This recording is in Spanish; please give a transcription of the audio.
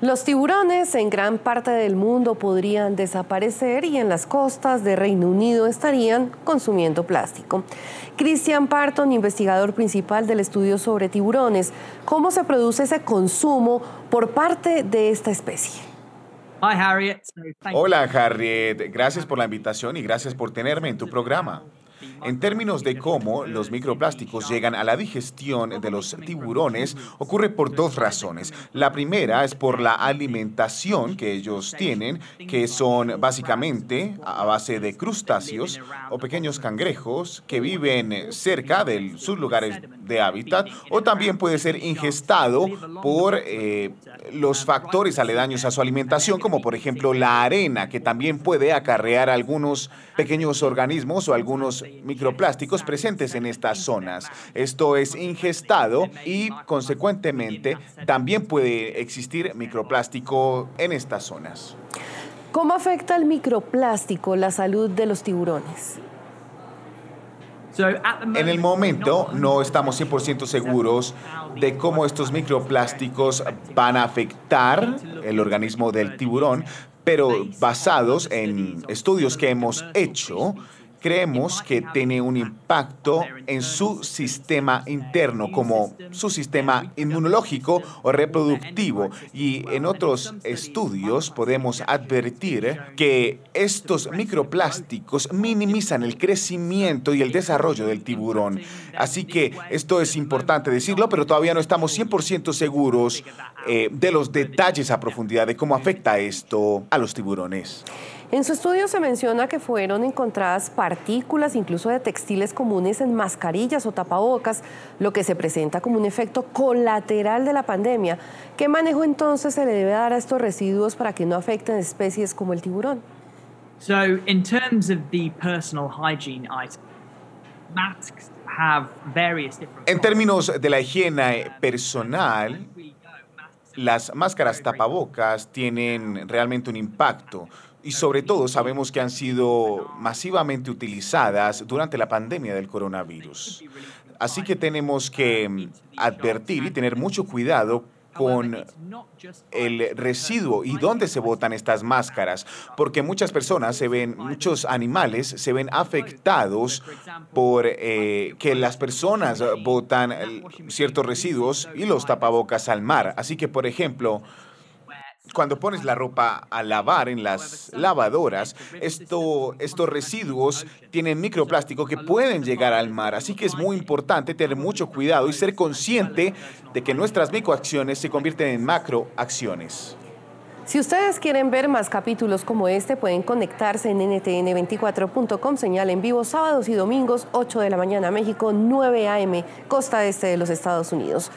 Los tiburones en gran parte del mundo podrían desaparecer y en las costas de Reino Unido estarían consumiendo plástico. Christian Parton, investigador principal del estudio sobre tiburones, ¿cómo se produce ese consumo por parte de esta especie? Hola Harriet, gracias por la invitación y gracias por tenerme en tu programa. En términos de cómo los microplásticos llegan a la digestión de los tiburones, ocurre por dos razones. La primera es por la alimentación que ellos tienen, que son básicamente a base de crustáceos o pequeños cangrejos que viven cerca de sus lugares de hábitat, o también puede ser ingestado por eh, los factores aledaños a su alimentación, como por ejemplo la arena, que también puede acarrear algunos pequeños organismos o algunos microplásticos presentes en estas zonas. Esto es ingestado y consecuentemente también puede existir microplástico en estas zonas. ¿Cómo afecta el microplástico la salud de los tiburones? En el momento no estamos 100% seguros de cómo estos microplásticos van a afectar el organismo del tiburón, pero basados en estudios que hemos hecho, creemos que tiene un impacto en su sistema interno, como su sistema inmunológico o reproductivo. Y en otros estudios podemos advertir que estos microplásticos minimizan el crecimiento y el desarrollo del tiburón. Así que esto es importante decirlo, pero todavía no estamos 100% seguros eh, de los detalles a profundidad de cómo afecta esto a los tiburones. En su estudio se menciona que fueron encontradas partículas incluso de textiles comunes en mascarillas o tapabocas, lo que se presenta como un efecto colateral de la pandemia. ¿Qué manejo entonces se le debe dar a estos residuos para que no afecten especies como el tiburón? En términos de la higiene personal, las máscaras tapabocas tienen realmente un impacto y sobre todo sabemos que han sido masivamente utilizadas durante la pandemia del coronavirus. Así que tenemos que advertir y tener mucho cuidado con el residuo y dónde se botan estas máscaras, porque muchas personas se ven, muchos animales se ven afectados por eh, que las personas botan ciertos residuos y los tapabocas al mar. Así que, por ejemplo, cuando pones la ropa a lavar en las lavadoras, esto, estos residuos tienen microplástico que pueden llegar al mar. Así que es muy importante tener mucho cuidado y ser consciente de que nuestras microacciones se convierten en macroacciones. Si ustedes quieren ver más capítulos como este, pueden conectarse en ntn24.com, señal en vivo sábados y domingos, 8 de la mañana México, 9 a.m., costa este de los Estados Unidos.